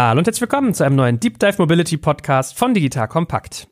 Hallo und herzlich willkommen zu einem neuen Deep Dive Mobility Podcast von Digital Kompakt.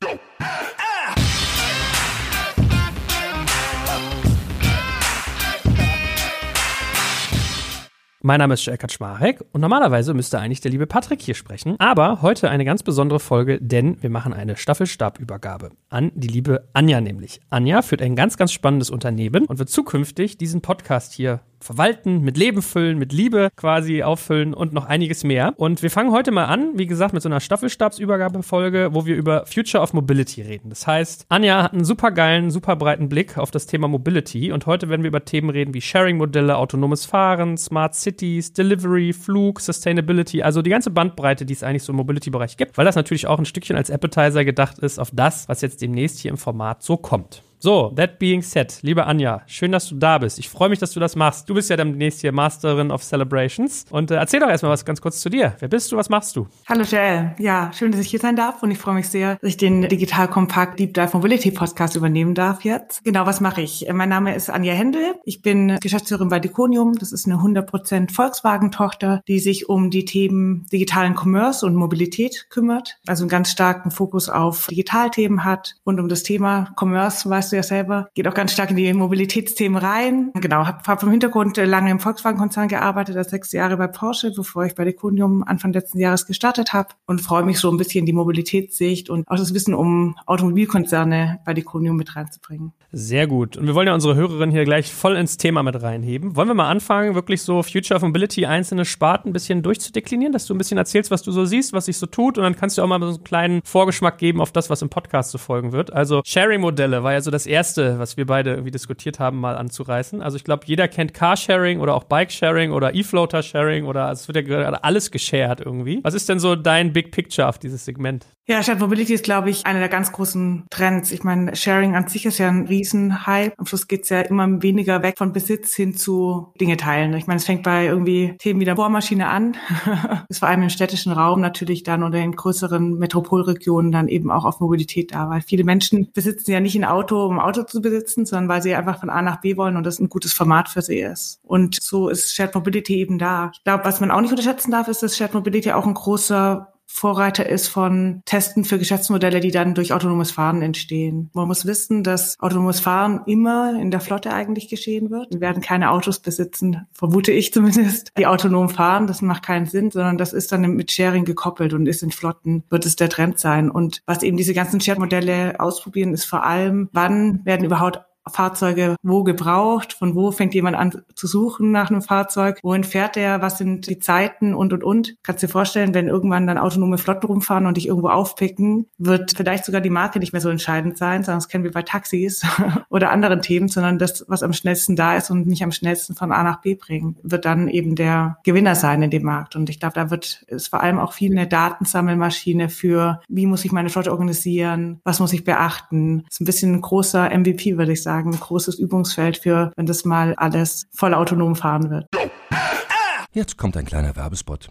Mein Name ist Jörg Kaczmarek und normalerweise müsste eigentlich der liebe Patrick hier sprechen. Aber heute eine ganz besondere Folge, denn wir machen eine Staffelstabübergabe an die liebe Anja nämlich. Anja führt ein ganz, ganz spannendes Unternehmen und wird zukünftig diesen Podcast hier verwalten, mit Leben füllen, mit Liebe quasi auffüllen und noch einiges mehr. Und wir fangen heute mal an, wie gesagt, mit so einer Staffelstabsübergabefolge, wo wir über Future of Mobility reden. Das heißt, Anja hat einen super geilen, super breiten Blick auf das Thema Mobility und heute werden wir über Themen reden wie Sharing-Modelle, autonomes Fahren, Smart Cities, Delivery, Flug, Sustainability, also die ganze Bandbreite, die es eigentlich so im Mobility-Bereich gibt, weil das natürlich auch ein Stückchen als Appetizer gedacht ist auf das, was jetzt demnächst hier im Format so kommt. So, that being said, liebe Anja, schön, dass du da bist. Ich freue mich, dass du das machst. Du bist ja demnächst hier Masterin of Celebrations. Und äh, erzähl doch erstmal was ganz kurz zu dir. Wer bist du? Was machst du? Hallo Joel. Ja, schön, dass ich hier sein darf und ich freue mich sehr, dass ich den Digital Compact Deep Dive Mobility Podcast übernehmen darf jetzt. Genau, was mache ich? Mein Name ist Anja Händel. Ich bin Geschäftsführerin bei Deconium. Das ist eine 100% Volkswagen-Tochter, die sich um die Themen digitalen Commerce und Mobilität kümmert. Also einen ganz starken Fokus auf Digitalthemen hat und um das Thema Commerce, weißt du ja selber, geht auch ganz stark in die Mobilitätsthemen rein. Genau, habe hab vom Hintergrund lange im Volkswagen-Konzern gearbeitet, als sechs Jahre bei Porsche, bevor ich bei Deconium Anfang letzten Jahres gestartet habe und freue mich so ein bisschen die Mobilitätssicht und auch das Wissen um Automobilkonzerne bei Deconium mit reinzubringen. Sehr gut. Und wir wollen ja unsere Hörerinnen hier gleich voll ins Thema mit reinheben. Wollen wir mal anfangen, wirklich so Future of Mobility einzelne Sparten ein bisschen durchzudeklinieren, dass du ein bisschen erzählst, was du so siehst, was sich so tut und dann kannst du auch mal so einen kleinen Vorgeschmack geben auf das, was im Podcast zu folgen wird. Also Sharing-Modelle war ja so das erste, was wir beide irgendwie diskutiert haben, mal anzureißen. Also ich glaube, jeder kennt Carsharing oder auch Bike-Sharing oder E-Floater-Sharing oder also es wird ja gerade alles geshared irgendwie. Was ist denn so dein Big Picture auf dieses Segment? Ja, Shared Mobility ist, glaube ich, einer der ganz großen Trends. Ich meine, Sharing an sich ist ja ein Riesenhype. Am Schluss geht's ja immer weniger weg von Besitz hin zu Dinge teilen. Ich meine, es fängt bei irgendwie Themen wie der Bohrmaschine an. ist vor allem im städtischen Raum natürlich dann oder in größeren Metropolregionen dann eben auch auf Mobilität da, weil viele Menschen besitzen ja nicht ein Auto, um ein Auto zu besitzen, sondern weil sie einfach von A nach B wollen und das ein gutes Format für sie ist. Und so ist Shared Mobility eben da. Ich glaube, was man auch nicht unterschätzen darf, ist, dass Shared Mobility auch ein großer Vorreiter ist von Testen für Geschäftsmodelle, die dann durch autonomes Fahren entstehen. Man muss wissen, dass autonomes Fahren immer in der Flotte eigentlich geschehen wird. Wir werden keine Autos besitzen, vermute ich zumindest, die autonom fahren. Das macht keinen Sinn, sondern das ist dann mit Sharing gekoppelt und ist in Flotten, wird es der Trend sein. Und was eben diese ganzen Share-Modelle ausprobieren, ist vor allem, wann werden überhaupt Fahrzeuge wo gebraucht, von wo fängt jemand an zu suchen nach einem Fahrzeug, wohin fährt er, was sind die Zeiten und und und. Kannst dir vorstellen, wenn irgendwann dann autonome Flotten rumfahren und dich irgendwo aufpicken, wird vielleicht sogar die Marke nicht mehr so entscheidend sein, sondern das kennen wir bei Taxis oder anderen Themen, sondern das, was am schnellsten da ist und mich am schnellsten von A nach B bringen, wird dann eben der Gewinner sein in dem Markt. Und ich glaube, da wird es vor allem auch viel eine Datensammelmaschine für, wie muss ich meine Flotte organisieren, was muss ich beachten. Das ist ein bisschen ein großer MVP, würde ich sagen sagen, ein großes Übungsfeld für, wenn das mal alles voll autonom fahren wird. Jetzt kommt ein kleiner Werbespot.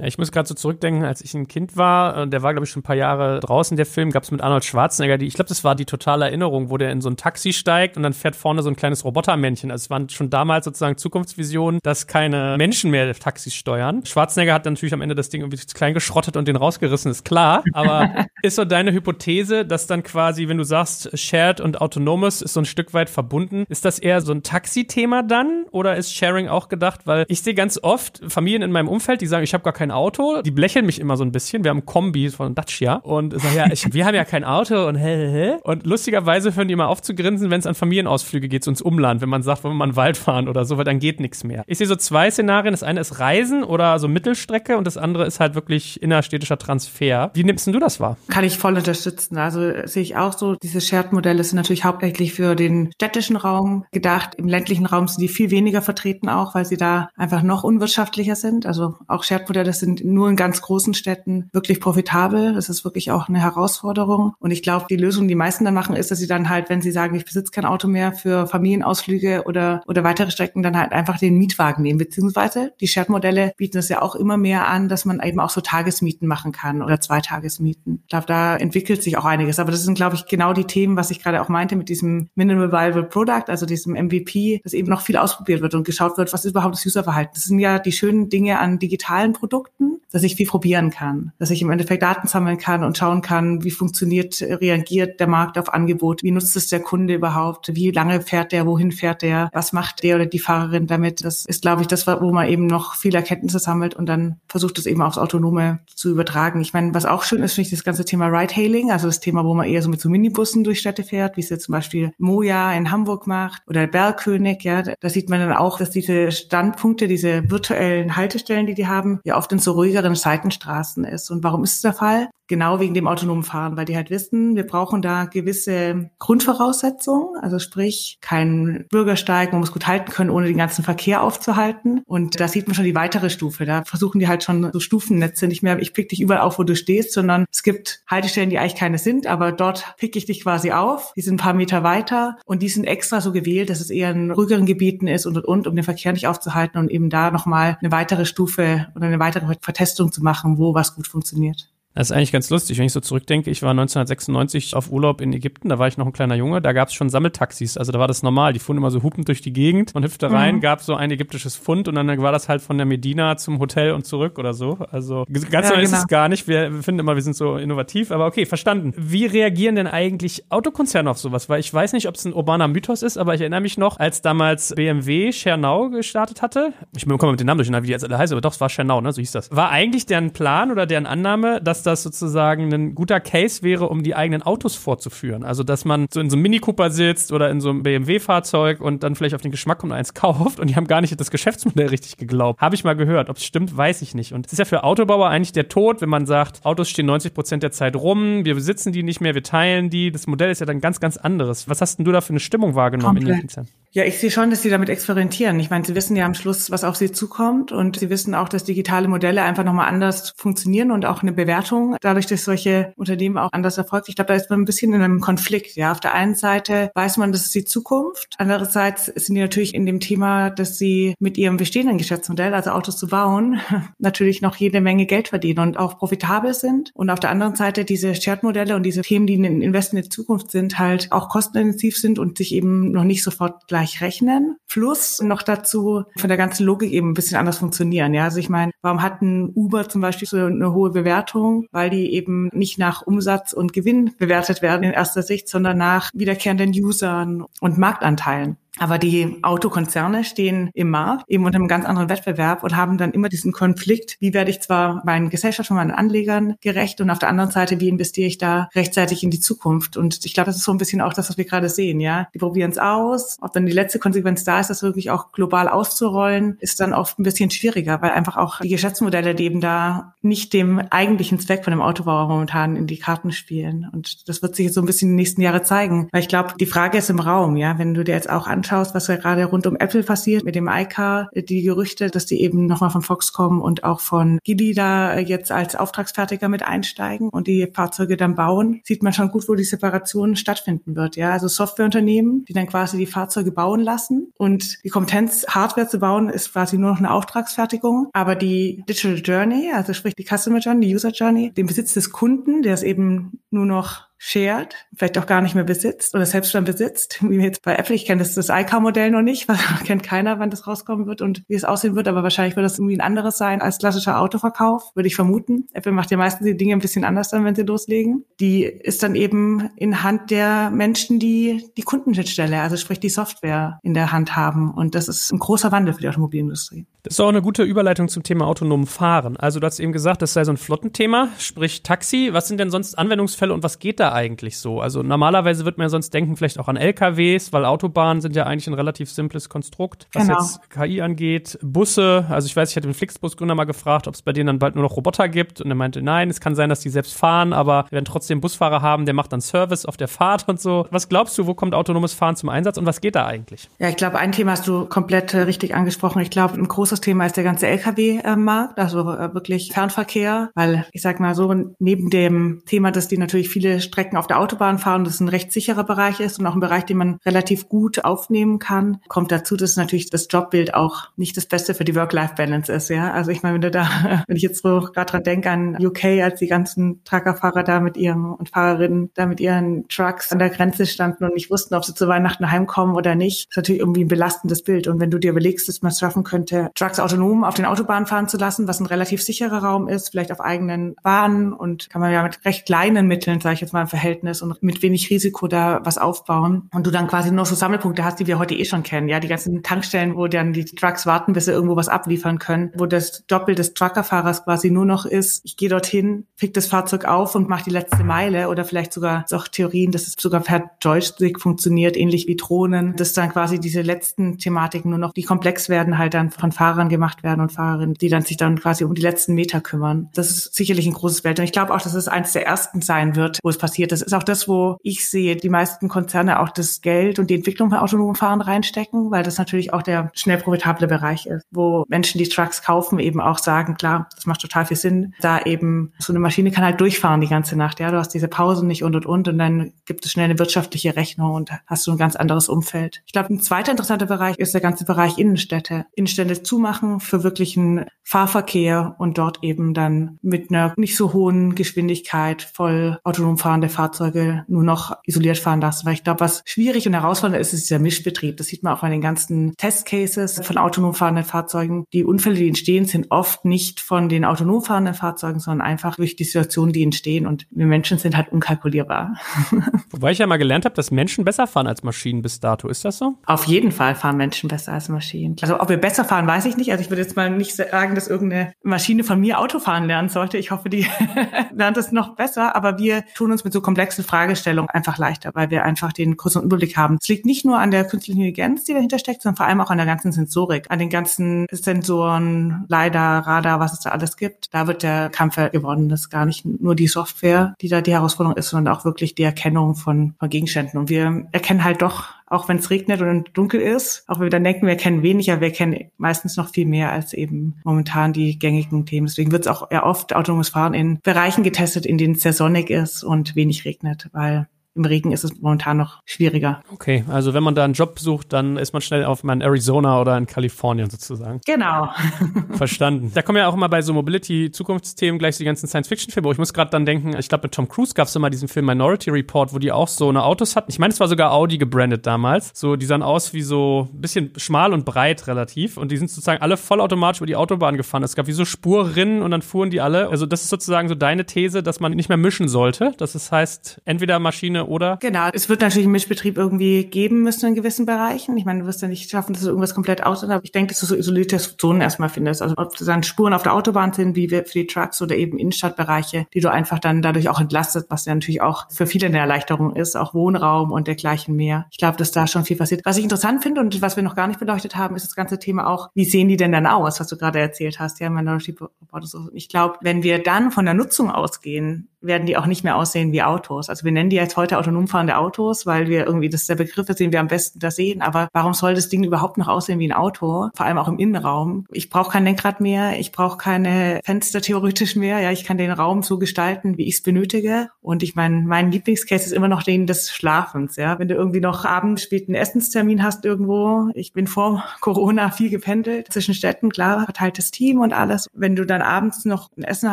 Ja, ich muss gerade so zurückdenken, als ich ein Kind war, äh, der war, glaube ich, schon ein paar Jahre draußen, der Film, gab es mit Arnold Schwarzenegger, die, ich glaube, das war die totale Erinnerung, wo der in so ein Taxi steigt und dann fährt vorne so ein kleines Robotermännchen. Also es waren schon damals sozusagen Zukunftsvisionen, dass keine Menschen mehr Taxis steuern. Schwarzenegger hat natürlich am Ende das Ding irgendwie klein geschrottet und den rausgerissen, ist klar. Aber ist so deine Hypothese, dass dann quasi, wenn du sagst, Shared und Autonomous ist so ein Stück weit verbunden, ist das eher so ein Taxi-Thema dann oder ist Sharing auch gedacht? Weil ich sehe ganz oft Familien in meinem Umfeld, die sagen, ich habe gar kein Auto, die lächeln mich immer so ein bisschen. Wir haben Kombi von Dacia und sagen, ja, ich, wir haben ja kein Auto und hä, hä, hä. Und lustigerweise hören die immer auf zu grinsen, wenn es an Familienausflüge geht, so ins Umland, wenn man sagt, wollen wir mal in den Wald fahren oder so, weil dann geht nichts mehr. Ich sehe so zwei Szenarien. Das eine ist Reisen oder so Mittelstrecke und das andere ist halt wirklich innerstädtischer Transfer. Wie nimmst du das wahr? Kann ich voll unterstützen. Also sehe ich auch so, diese Shared-Modelle sind natürlich hauptsächlich für den städtischen Raum gedacht. Im ländlichen Raum sind die viel weniger vertreten auch, weil sie da einfach noch unwirtschaftlicher sind. Also auch Shared-Modelle sind nur in ganz großen Städten wirklich profitabel. Das ist wirklich auch eine Herausforderung. Und ich glaube, die Lösung, die meisten dann machen, ist, dass sie dann halt, wenn sie sagen, ich besitze kein Auto mehr für Familienausflüge oder, oder weitere Strecken, dann halt einfach den Mietwagen nehmen. Beziehungsweise die Shared-Modelle bieten es ja auch immer mehr an, dass man eben auch so Tagesmieten machen kann oder Zweitagesmieten. Ich glaube, da entwickelt sich auch einiges. Aber das sind, glaube ich, genau die Themen, was ich gerade auch meinte mit diesem Minimal Viable Product, also diesem MVP, dass eben noch viel ausprobiert wird und geschaut wird, was ist überhaupt das Userverhalten. Das sind ja die schönen Dinge an digitalen Produkten, Produkten dass ich viel probieren kann, dass ich im Endeffekt Daten sammeln kann und schauen kann, wie funktioniert, reagiert der Markt auf Angebot, wie nutzt es der Kunde überhaupt, wie lange fährt der, wohin fährt der, was macht der oder die Fahrerin damit. Das ist, glaube ich, das, wo man eben noch viele Erkenntnisse sammelt und dann versucht es eben aufs Autonome zu übertragen. Ich meine, was auch schön ist, finde ich das ganze Thema Ride-Hailing, also das Thema, wo man eher so mit so Minibussen durch Städte fährt, wie es jetzt zum Beispiel Moja in Hamburg macht oder Bergkönig, ja, da sieht man dann auch, dass diese Standpunkte, diese virtuellen Haltestellen, die die haben, ja oft in so ruhigeren Seitenstraßen ist. Und warum ist es der Fall? Genau wegen dem autonomen Fahren, weil die halt wissen, wir brauchen da gewisse Grundvoraussetzungen, also sprich kein Bürgersteig, man muss gut halten können, ohne den ganzen Verkehr aufzuhalten. Und da sieht man schon die weitere Stufe. Da versuchen die halt schon so Stufennetze nicht mehr, ich pick dich überall auf, wo du stehst, sondern es gibt Haltestellen, die eigentlich keine sind, aber dort pick ich dich quasi auf. Die sind ein paar Meter weiter und die sind extra so gewählt, dass es eher in ruhigeren Gebieten ist und und und, um den Verkehr nicht aufzuhalten und eben da nochmal eine weitere Stufe oder eine weitere Vertestung zu machen, wo was gut funktioniert. Das ist eigentlich ganz lustig, wenn ich so zurückdenke. Ich war 1996 auf Urlaub in Ägypten, da war ich noch ein kleiner Junge, da gab es schon Sammeltaxis. Also da war das normal. Die fuhren immer so hupend durch die Gegend. Man hüpfte rein, mhm. gab so ein ägyptisches Pfund und dann war das halt von der Medina zum Hotel und zurück oder so. Also ganz ja, genau ist es gar nicht. Wir, finden immer, wir sind so innovativ, aber okay, verstanden. Wie reagieren denn eigentlich Autokonzerne auf sowas? Weil ich weiß nicht, ob es ein urbaner Mythos ist, aber ich erinnere mich noch, als damals BMW Schernau gestartet hatte. Ich komme mit den Namen durcheinander, wie die jetzt alle heißen, aber doch, es war Schernau, ne? So hieß das. War eigentlich deren Plan oder deren Annahme, dass das sozusagen ein guter Case wäre, um die eigenen Autos vorzuführen. Also, dass man so in so einem Mini Cooper sitzt oder in so einem BMW-Fahrzeug und dann vielleicht auf den Geschmack kommt und eins kauft und die haben gar nicht das Geschäftsmodell richtig geglaubt. Habe ich mal gehört. Ob es stimmt, weiß ich nicht. Und es ist ja für Autobauer eigentlich der Tod, wenn man sagt, Autos stehen 90 Prozent der Zeit rum, wir besitzen die nicht mehr, wir teilen die. Das Modell ist ja dann ganz, ganz anderes. Was hast denn du da für eine Stimmung wahrgenommen Komplett. in den Konzernen? Ja, ich sehe schon, dass sie damit experimentieren. Ich meine, sie wissen ja am Schluss, was auf sie zukommt und sie wissen auch, dass digitale Modelle einfach nochmal anders funktionieren und auch eine Bewertung dadurch, dass solche Unternehmen auch anders erfolgt. Ich glaube, da ist man ein bisschen in einem Konflikt. Ja, auf der einen Seite weiß man, das ist die Zukunft. Andererseits sind die natürlich in dem Thema, dass sie mit ihrem bestehenden Geschäftsmodell, also Autos zu bauen, natürlich noch jede Menge Geld verdienen und auch profitabel sind. Und auf der anderen Seite diese Shared-Modelle und diese Themen, die ein Invest in die Zukunft sind, halt auch kostenintensiv sind und sich eben noch nicht sofort gleich gleich rechnen. Plus noch dazu von der ganzen Logik eben ein bisschen anders funktionieren. Ja, also ich meine, warum hat ein Uber zum Beispiel so eine hohe Bewertung? Weil die eben nicht nach Umsatz und Gewinn bewertet werden in erster Sicht, sondern nach wiederkehrenden Usern und Marktanteilen. Aber die Autokonzerne stehen im Markt eben unter einem ganz anderen Wettbewerb und haben dann immer diesen Konflikt, wie werde ich zwar meinen Gesellschaften, meinen Anlegern gerecht und auf der anderen Seite, wie investiere ich da rechtzeitig in die Zukunft? Und ich glaube, das ist so ein bisschen auch das, was wir gerade sehen, ja. Die probieren es aus. Ob dann die letzte Konsequenz da ist, das wirklich auch global auszurollen, ist dann oft ein bisschen schwieriger, weil einfach auch die Geschäftsmodelle, die eben da nicht dem eigentlichen Zweck von dem Autobauer momentan in die Karten spielen. Und das wird sich jetzt so ein bisschen in den nächsten Jahren zeigen. Weil ich glaube, die Frage ist im Raum, ja. Wenn du dir jetzt auch anschaust, anschaust, was ja gerade rund um Apple passiert mit dem iCar, die Gerüchte, dass die eben nochmal von Foxconn und auch von Gili da jetzt als Auftragsfertiger mit einsteigen und die Fahrzeuge dann bauen, sieht man schon gut, wo die Separation stattfinden wird. Ja, also Softwareunternehmen, die dann quasi die Fahrzeuge bauen lassen und die Kompetenz, Hardware zu bauen, ist quasi nur noch eine Auftragsfertigung. Aber die Digital Journey, also sprich die Customer Journey, die User Journey, den Besitz des Kunden, der ist eben nur noch shared, vielleicht auch gar nicht mehr besitzt oder selbst dann besitzt, wie jetzt bei Apple. Ich kenne das, das iCar-Modell noch nicht, weil kennt keiner, wann das rauskommen wird und wie es aussehen wird, aber wahrscheinlich wird das irgendwie ein anderes sein als klassischer Autoverkauf, würde ich vermuten. Apple macht ja meistens die Dinge ein bisschen anders dann, wenn sie loslegen. Die ist dann eben in Hand der Menschen, die die Kundenschnittstelle, also sprich die Software in der Hand haben und das ist ein großer Wandel für die Automobilindustrie. Das ist auch eine gute Überleitung zum Thema autonomen Fahren. Also du hast eben gesagt, das sei so ein Flottenthema, sprich Taxi. Was sind denn sonst Anwendungsfälle und was geht da eigentlich so? Also normalerweise wird man ja sonst denken vielleicht auch an LKWs, weil Autobahnen sind ja eigentlich ein relativ simples Konstrukt, was genau. jetzt KI angeht. Busse, also ich weiß, ich hatte den Flixbus-Gründer mal gefragt, ob es bei denen dann bald nur noch Roboter gibt und er meinte, nein, es kann sein, dass die selbst fahren, aber wir werden trotzdem Busfahrer haben, der macht dann Service auf der Fahrt und so. Was glaubst du, wo kommt autonomes Fahren zum Einsatz und was geht da eigentlich? Ja, ich glaube, ein Thema hast du komplett äh, richtig angesprochen. Ich glaube, ein großes großes Thema ist der ganze Lkw-Markt, also äh, wirklich Fernverkehr, weil ich sag mal so, neben dem Thema, dass die natürlich viele Strecken auf der Autobahn fahren, das ein recht sicherer Bereich ist und auch ein Bereich, den man relativ gut aufnehmen kann, kommt dazu, dass natürlich das Jobbild auch nicht das Beste für die Work-Life-Balance ist, ja. Also ich meine, wenn du da, wenn ich jetzt so gerade dran denke an UK, als die ganzen Truckerfahrer da mit ihren und Fahrerinnen da mit ihren Trucks an der Grenze standen und nicht wussten, ob sie zu Weihnachten heimkommen oder nicht, ist natürlich irgendwie ein belastendes Bild. Und wenn du dir überlegst, dass man es schaffen könnte, Trucks autonom auf den Autobahnen fahren zu lassen, was ein relativ sicherer Raum ist, vielleicht auf eigenen Bahnen und kann man ja mit recht kleinen Mitteln, sage ich jetzt mal im Verhältnis und mit wenig Risiko da was aufbauen und du dann quasi nur so Sammelpunkte hast, die wir heute eh schon kennen, ja, die ganzen Tankstellen, wo dann die Trucks warten, bis sie irgendwo was abliefern können, wo das Doppel des Truckerfahrers quasi nur noch ist, ich gehe dorthin, pick das Fahrzeug auf und mache die letzte Meile oder vielleicht sogar auch Theorien, dass es sogar per Joystick funktioniert, ähnlich wie Drohnen, dass dann quasi diese letzten Thematiken nur noch, die komplex werden, halt dann von Fahrern gemacht werden und Fahrerinnen, die dann sich dann quasi um die letzten Meter kümmern. Das ist sicherlich ein großes Feld. Und ich glaube auch, dass es eines der ersten sein wird, wo es passiert. Das ist auch das, wo ich sehe, die meisten Konzerne auch das Geld und die Entwicklung von autonomen Fahren reinstecken, weil das natürlich auch der schnell profitable Bereich ist, wo Menschen, die Trucks kaufen, eben auch sagen, klar, das macht total viel Sinn, da eben so eine Maschine kann halt durchfahren die ganze Nacht. Ja, du hast diese Pausen nicht und und und und dann gibt es schnell eine wirtschaftliche Rechnung und hast du ein ganz anderes Umfeld. Ich glaube, ein zweiter interessanter Bereich ist der ganze Bereich Innenstädte. Innenstädte zu machen für wirklichen Fahrverkehr und dort eben dann mit einer nicht so hohen Geschwindigkeit voll autonom fahrende Fahrzeuge nur noch isoliert fahren lassen. Weil ich glaube, was schwierig und herausfordernd ist, ist dieser Mischbetrieb. Das sieht man auch bei den ganzen Testcases von autonom fahrenden Fahrzeugen. Die Unfälle, die entstehen, sind oft nicht von den autonom fahrenden Fahrzeugen, sondern einfach durch die Situationen, die entstehen. Und wir Menschen sind halt unkalkulierbar. Wobei ich ja mal gelernt habe, dass Menschen besser fahren als Maschinen bis dato. Ist das so? Auf jeden Fall fahren Menschen besser als Maschinen. Also ob wir besser fahren, weiß ich nicht. Also ich würde jetzt mal nicht sagen, dass irgendeine Maschine von mir Autofahren lernen sollte. Ich hoffe, die lernt es noch besser. Aber wir tun uns mit so komplexen Fragestellungen einfach leichter, weil wir einfach den kurzen Überblick haben. Es liegt nicht nur an der künstlichen Intelligenz, die dahinter steckt, sondern vor allem auch an der ganzen Sensorik, an den ganzen Sensoren, LiDAR, Radar, was es da alles gibt. Da wird der Kampf gewonnen. Das ist gar nicht nur die Software, die da die Herausforderung ist, sondern auch wirklich die Erkennung von, von Gegenständen. Und wir erkennen halt doch auch wenn es regnet und dunkel ist, auch wenn wir dann denken, wir kennen weniger, wir kennen meistens noch viel mehr als eben momentan die gängigen Themen. Deswegen wird es auch eher oft autonomes Fahren in Bereichen getestet, in denen es sehr sonnig ist und wenig regnet, weil im Regen ist es momentan noch schwieriger. Okay, also wenn man da einen Job sucht, dann ist man schnell auf in Arizona oder in Kalifornien sozusagen. Genau. Verstanden. Da kommen ja auch immer bei so Mobility-Zukunftsthemen gleich die ganzen Science-Fiction-Filme. Ich muss gerade dann denken, ich glaube mit Tom Cruise gab es immer diesen Film Minority Report, wo die auch so eine Autos hatten. Ich meine, es war sogar Audi gebrandet damals. So, die sahen aus wie so ein bisschen schmal und breit relativ. Und die sind sozusagen alle vollautomatisch über die Autobahn gefahren. Es gab wie so Spurrinnen und dann fuhren die alle. Also das ist sozusagen so deine These, dass man nicht mehr mischen sollte. Das heißt, entweder Maschine oder? Genau, es wird natürlich einen Mischbetrieb irgendwie geben müssen in gewissen Bereichen. Ich meine, du wirst ja nicht schaffen, dass du irgendwas komplett aus, aber ich denke, dass du so isolierte Zonen erstmal findest. Also ob das dann Spuren auf der Autobahn sind, wie für die Trucks oder eben Innenstadtbereiche, die du einfach dann dadurch auch entlastet, was ja natürlich auch für viele eine Erleichterung ist, auch Wohnraum und dergleichen mehr. Ich glaube, dass da schon viel passiert. Was ich interessant finde und was wir noch gar nicht beleuchtet haben, ist das ganze Thema auch, wie sehen die denn dann aus, was du gerade erzählt hast, ja, Minority Report. Ich glaube, wenn wir dann von der Nutzung ausgehen, werden die auch nicht mehr aussehen wie Autos. Also wir nennen die jetzt heute heute autonom fahrende Autos, weil wir irgendwie, das ist der Begriff, den wir am besten da sehen. Aber warum soll das Ding überhaupt noch aussehen wie ein Auto? Vor allem auch im Innenraum. Ich brauche kein Lenkrad mehr, ich brauche keine Fenster theoretisch mehr. Ja, ich kann den Raum so gestalten, wie ich es benötige. Und ich meine, mein Lieblingscase ist immer noch den des Schlafens. Ja, wenn du irgendwie noch abends späten Essenstermin hast irgendwo. Ich bin vor Corona viel gependelt zwischen Städten, klar, verteiltes Team und alles. Wenn du dann abends noch ein Essen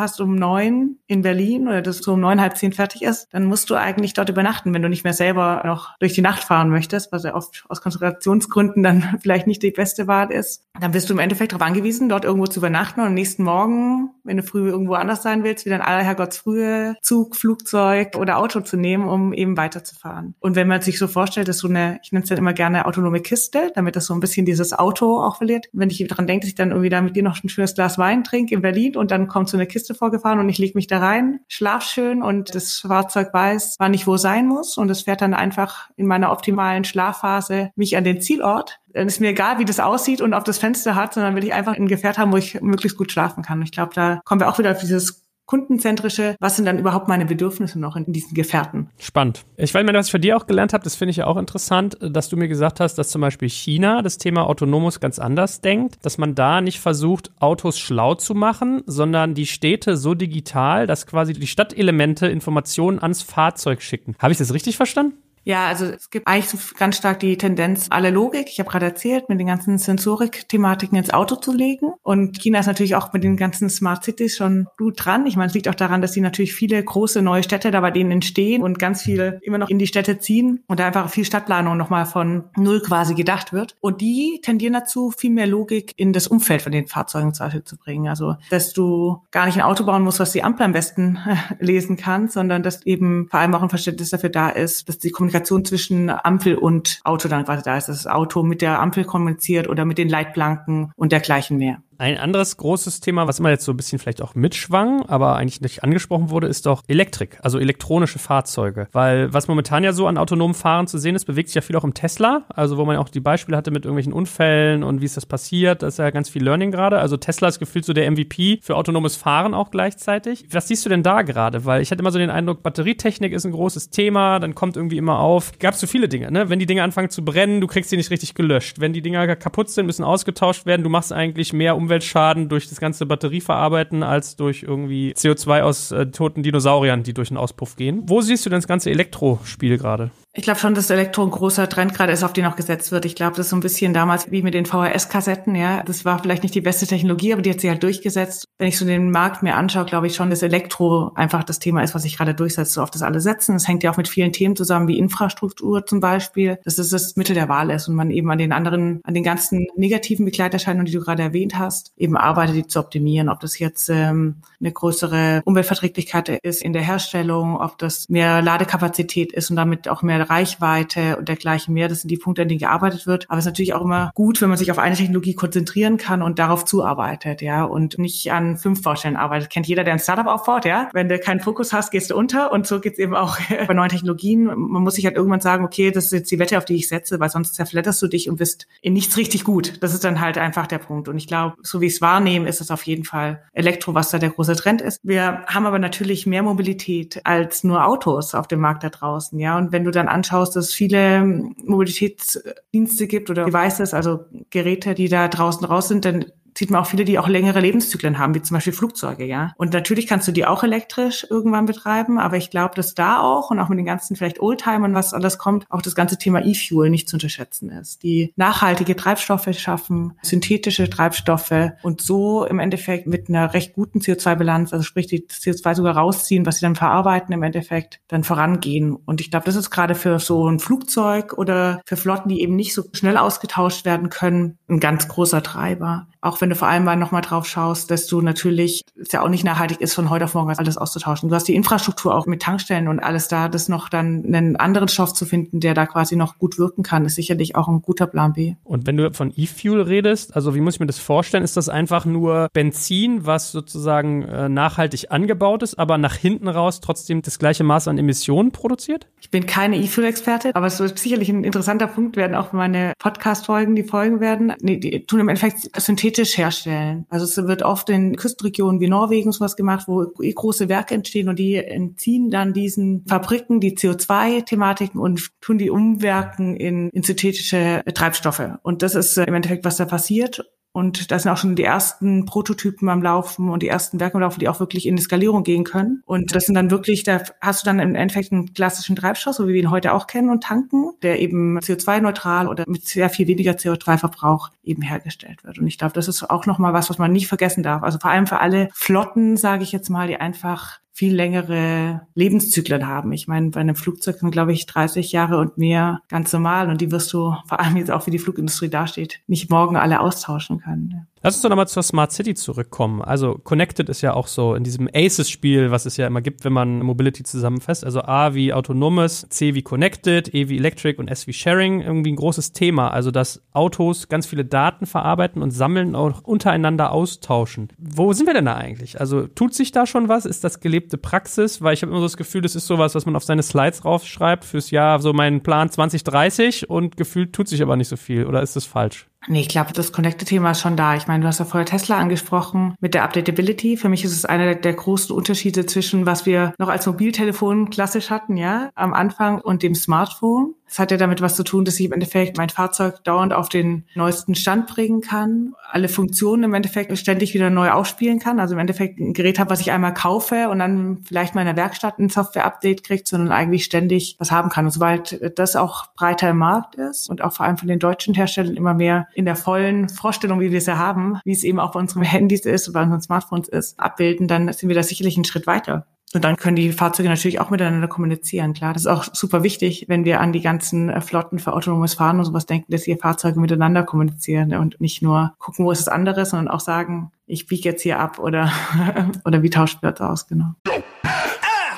hast um neun in Berlin oder das so um neun, halb zehn fertig ist, dann musst du eigentlich dort übernachten, wenn du nicht mehr selber noch durch die Nacht fahren möchtest, was ja oft aus Konzentrationsgründen dann vielleicht nicht die beste Wahl ist. Dann bist du im Endeffekt darauf angewiesen, dort irgendwo zu übernachten und am nächsten Morgen, wenn du früh irgendwo anders sein willst, wieder ein aller Herrgottsfrühe Zug, Flugzeug oder Auto zu nehmen, um eben weiterzufahren. Und wenn man sich so vorstellt, dass so eine, ich nenne es dann immer gerne autonome Kiste, damit das so ein bisschen dieses Auto auch verliert. Wenn ich daran denke, dass ich dann irgendwie da mit dir noch ein schönes Glas Wein trinke in Berlin und dann kommt so eine Kiste vorgefahren und ich lege mich da rein, schlaf schön und das Fahrzeug weiß, wann ich wo sein muss und es fährt dann einfach in meiner optimalen Schlafphase mich an den Zielort. Dann ist mir egal, wie das aussieht und ob das Fenster hat, sondern will ich einfach ein Gefährt haben, wo ich möglichst gut schlafen kann. Ich glaube, da kommen wir auch wieder auf dieses kundenzentrische, was sind dann überhaupt meine Bedürfnisse noch in diesen Gefährten? Spannend. Ich weiß, was ich von dir auch gelernt habe, das finde ich ja auch interessant, dass du mir gesagt hast, dass zum Beispiel China das Thema Autonomus ganz anders denkt, dass man da nicht versucht, Autos schlau zu machen, sondern die Städte so digital, dass quasi die Stadtelemente Informationen ans Fahrzeug schicken. Habe ich das richtig verstanden? Ja, also es gibt eigentlich so ganz stark die Tendenz, alle Logik, ich habe gerade erzählt, mit den ganzen Sensorik-Thematiken ins Auto zu legen. Und China ist natürlich auch mit den ganzen Smart Cities schon gut dran. Ich meine, es liegt auch daran, dass sie natürlich viele große neue Städte da bei denen entstehen und ganz viel immer noch in die Städte ziehen und da einfach viel Stadtplanung nochmal von null quasi gedacht wird. Und die tendieren dazu, viel mehr Logik in das Umfeld von den Fahrzeugen zu bringen. Also, dass du gar nicht ein Auto bauen musst, was die Ampel am besten lesen kann, sondern dass eben vor allem auch ein Verständnis dafür da ist, dass die Kommunikation Kommunikation zwischen Ampel und Auto dann quasi da ist. Das Auto mit der Ampel kommuniziert oder mit den Leitplanken und dergleichen mehr. Ein anderes großes Thema, was immer jetzt so ein bisschen vielleicht auch mitschwang, aber eigentlich nicht angesprochen wurde, ist doch Elektrik, also elektronische Fahrzeuge. Weil was momentan ja so an autonomen Fahren zu sehen ist, bewegt sich ja viel auch im Tesla, also wo man auch die Beispiele hatte mit irgendwelchen Unfällen und wie ist das passiert, da ist ja ganz viel Learning gerade. Also Tesla ist gefühlt so der MVP für autonomes Fahren auch gleichzeitig. Was siehst du denn da gerade? Weil ich hatte immer so den Eindruck, Batterietechnik ist ein großes Thema, dann kommt irgendwie immer auf, gab es so viele Dinge, ne? Wenn die Dinge anfangen zu brennen, du kriegst sie nicht richtig gelöscht. Wenn die Dinger kaputt sind, müssen ausgetauscht werden, du machst eigentlich mehr um Umweltschaden durch das ganze Batterieverarbeiten als durch irgendwie CO2 aus äh, toten Dinosauriern, die durch den Auspuff gehen. Wo siehst du denn das ganze Elektrospiel gerade? Ich glaube schon, dass Elektro ein großer Trend gerade ist, auf den auch gesetzt wird. Ich glaube, das ist so ein bisschen damals wie mit den VHS-Kassetten, ja. Das war vielleicht nicht die beste Technologie, aber die hat sich halt durchgesetzt. Wenn ich so den Markt mir anschaue, glaube ich schon, dass Elektro einfach das Thema ist, was sich gerade durchsetzt, so auf das alle setzen. Es hängt ja auch mit vielen Themen zusammen, wie Infrastruktur zum Beispiel, dass es das Mittel der Wahl ist und man eben an den anderen, an den ganzen negativen Begleiterscheinungen, die du gerade erwähnt hast, eben arbeitet, die zu optimieren. Ob das jetzt ähm, eine größere Umweltverträglichkeit ist in der Herstellung, ob das mehr Ladekapazität ist und damit auch mehr Reichweite und dergleichen mehr. Das sind die Punkte, an denen gearbeitet wird. Aber es ist natürlich auch immer gut, wenn man sich auf eine Technologie konzentrieren kann und darauf zuarbeitet, ja, und nicht an fünf Baustellen arbeitet. Kennt jeder, der ein Startup aufbaut, ja. Wenn du keinen Fokus hast, gehst du unter und so geht's eben auch bei neuen Technologien. Man muss sich halt irgendwann sagen, okay, das ist jetzt die Wette, auf die ich setze, weil sonst zerfledderst du dich und bist in nichts richtig gut. Das ist dann halt einfach der Punkt. Und ich glaube, so wie ich es wahrnehme, ist es auf jeden Fall Elektro, was da der große Trend ist. Wir haben aber natürlich mehr Mobilität als nur Autos auf dem Markt da draußen, ja. Und wenn du dann anschaust, dass es viele Mobilitätsdienste gibt oder Devices, also Geräte, die da draußen raus sind, dann sieht man auch viele, die auch längere Lebenszyklen haben, wie zum Beispiel Flugzeuge, ja. Und natürlich kannst du die auch elektrisch irgendwann betreiben, aber ich glaube, dass da auch und auch mit den ganzen vielleicht Oldtimern, was alles kommt, auch das ganze Thema E-Fuel nicht zu unterschätzen ist. Die nachhaltige Treibstoffe schaffen, synthetische Treibstoffe und so im Endeffekt mit einer recht guten CO2-Bilanz, also sprich die CO2 sogar rausziehen, was sie dann verarbeiten, im Endeffekt dann vorangehen. Und ich glaube, das ist gerade für so ein Flugzeug oder für Flotten, die eben nicht so schnell ausgetauscht werden können, ein ganz großer Treiber. Auch wenn du vor allem mal nochmal drauf schaust, dass du natürlich, es ja auch nicht nachhaltig ist, von heute auf morgen alles auszutauschen. Du hast die Infrastruktur auch mit Tankstellen und alles da, das noch dann einen anderen Stoff zu finden, der da quasi noch gut wirken kann, ist sicherlich auch ein guter Plan B. Und wenn du von E-Fuel redest, also wie muss ich mir das vorstellen? Ist das einfach nur Benzin, was sozusagen äh, nachhaltig angebaut ist, aber nach hinten raus trotzdem das gleiche Maß an Emissionen produziert? Ich bin keine E-Fuel-Experte, aber es wird sicherlich ein interessanter Punkt werden, auch meine Podcast-Folgen, die folgen werden. Nee, die tun im Endeffekt synthetisch herstellen. Also es wird oft in Küstenregionen wie Norwegen sowas gemacht, wo große Werke entstehen und die entziehen dann diesen Fabriken die CO2-Thematiken und tun die umwerken in, in synthetische Treibstoffe. Und das ist im Endeffekt, was da passiert. Und da sind auch schon die ersten Prototypen am Laufen und die ersten Werke am Laufen, die auch wirklich in die Skalierung gehen können. Und das sind dann wirklich, da hast du dann im Endeffekt einen klassischen Treibstoff, so wie wir ihn heute auch kennen und tanken, der eben CO2-neutral oder mit sehr viel weniger CO2-Verbrauch eben hergestellt wird. Und ich glaube, das ist auch nochmal was, was man nicht vergessen darf. Also vor allem für alle Flotten, sage ich jetzt mal, die einfach viel längere Lebenszyklen haben. Ich meine, bei einem Flugzeug sind, glaube ich, 30 Jahre und mehr ganz normal. Und die wirst du, vor allem jetzt auch wie die Flugindustrie dasteht, nicht morgen alle austauschen können. Lass uns doch nochmal zur Smart City zurückkommen. Also Connected ist ja auch so in diesem ACES-Spiel, was es ja immer gibt, wenn man Mobility zusammenfasst. Also A wie autonomes, C wie Connected, E wie Electric und S wie Sharing. Irgendwie ein großes Thema. Also dass Autos ganz viele Daten verarbeiten und sammeln, auch untereinander austauschen. Wo sind wir denn da eigentlich? Also tut sich da schon was? Ist das gelebte Praxis? Weil ich habe immer so das Gefühl, das ist sowas, was man auf seine Slides raufschreibt fürs Jahr, so mein Plan 2030 und gefühlt tut sich aber nicht so viel. Oder ist das falsch? Nee, ich glaube, das Connected-Thema ist schon da. Ich meine, du hast ja vorher Tesla angesprochen mit der Updatability. Für mich ist es einer der großen Unterschiede zwischen, was wir noch als Mobiltelefon klassisch hatten, ja, am Anfang und dem Smartphone. Es hat ja damit was zu tun, dass ich im Endeffekt mein Fahrzeug dauernd auf den neuesten Stand bringen kann, alle Funktionen im Endeffekt ständig wieder neu aufspielen kann. Also im Endeffekt ein Gerät habe, was ich einmal kaufe und dann vielleicht mal in der Werkstatt ein Software-Update kriegt, sondern eigentlich ständig was haben kann. Und sobald das auch breiter im Markt ist und auch vor allem von den deutschen Herstellern immer mehr in der vollen Vorstellung, wie wir es ja haben, wie es eben auch bei unseren Handys ist, bei unseren Smartphones ist, abbilden, dann sind wir da sicherlich einen Schritt weiter. Und dann können die Fahrzeuge natürlich auch miteinander kommunizieren. Klar, das ist auch super wichtig, wenn wir an die ganzen äh, Flotten für autonomes Fahren und sowas denken, dass hier Fahrzeuge miteinander kommunizieren und nicht nur gucken, wo ist das andere, sondern auch sagen, ich biege jetzt hier ab oder, oder wie tauscht wir das aus, genau.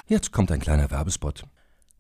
Jetzt kommt ein kleiner Werbespot.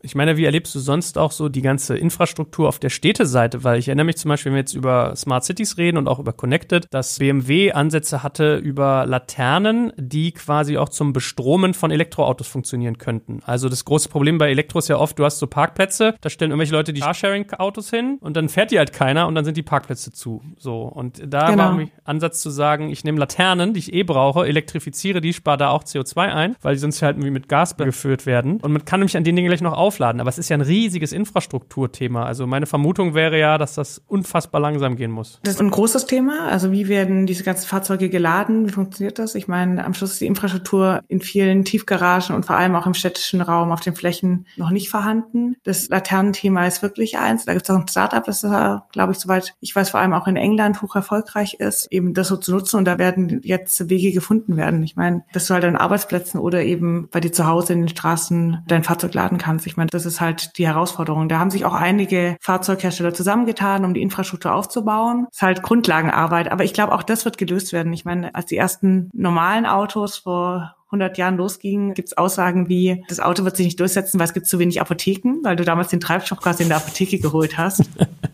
Ich meine, wie erlebst du sonst auch so die ganze Infrastruktur auf der Städteseite? Weil ich erinnere mich zum Beispiel, wenn wir jetzt über Smart Cities reden und auch über Connected, dass BMW Ansätze hatte über Laternen, die quasi auch zum Bestromen von Elektroautos funktionieren könnten. Also das große Problem bei Elektro ist ja oft, du hast so Parkplätze, da stellen irgendwelche Leute die Carsharing-Autos hin und dann fährt die halt keiner und dann sind die Parkplätze zu. So. Und da genau. war mein Ansatz zu sagen, ich nehme Laternen, die ich eh brauche, elektrifiziere die, spare da auch CO2 ein, weil die sonst halt irgendwie mit Gas gefüllt werden. Und man kann nämlich an den Dingen gleich noch aufladen. Aber es ist ja ein riesiges Infrastrukturthema. Also meine Vermutung wäre ja, dass das unfassbar langsam gehen muss. Das ist ein großes Thema. Also wie werden diese ganzen Fahrzeuge geladen? Wie funktioniert das? Ich meine, am Schluss ist die Infrastruktur in vielen Tiefgaragen und vor allem auch im städtischen Raum auf den Flächen noch nicht vorhanden. Das Laternenthema ist wirklich eins. Da gibt es auch ein Startup, das da, glaube ich, soweit ich weiß, vor allem auch in England hoch erfolgreich ist, eben das so zu nutzen. Und da werden jetzt Wege gefunden werden. Ich meine, dass du halt an Arbeitsplätzen oder eben bei dir zu Hause in den Straßen dein Fahrzeug laden kannst. Ich meine, das ist halt die Herausforderung. Da haben sich auch einige Fahrzeughersteller zusammengetan, um die Infrastruktur aufzubauen. Das ist halt Grundlagenarbeit. Aber ich glaube, auch das wird gelöst werden. Ich meine, als die ersten normalen Autos vor 100 Jahren losging, gibt es Aussagen wie, das Auto wird sich nicht durchsetzen, weil es gibt zu wenig Apotheken, weil du damals den Treibstoff quasi in der Apotheke geholt hast.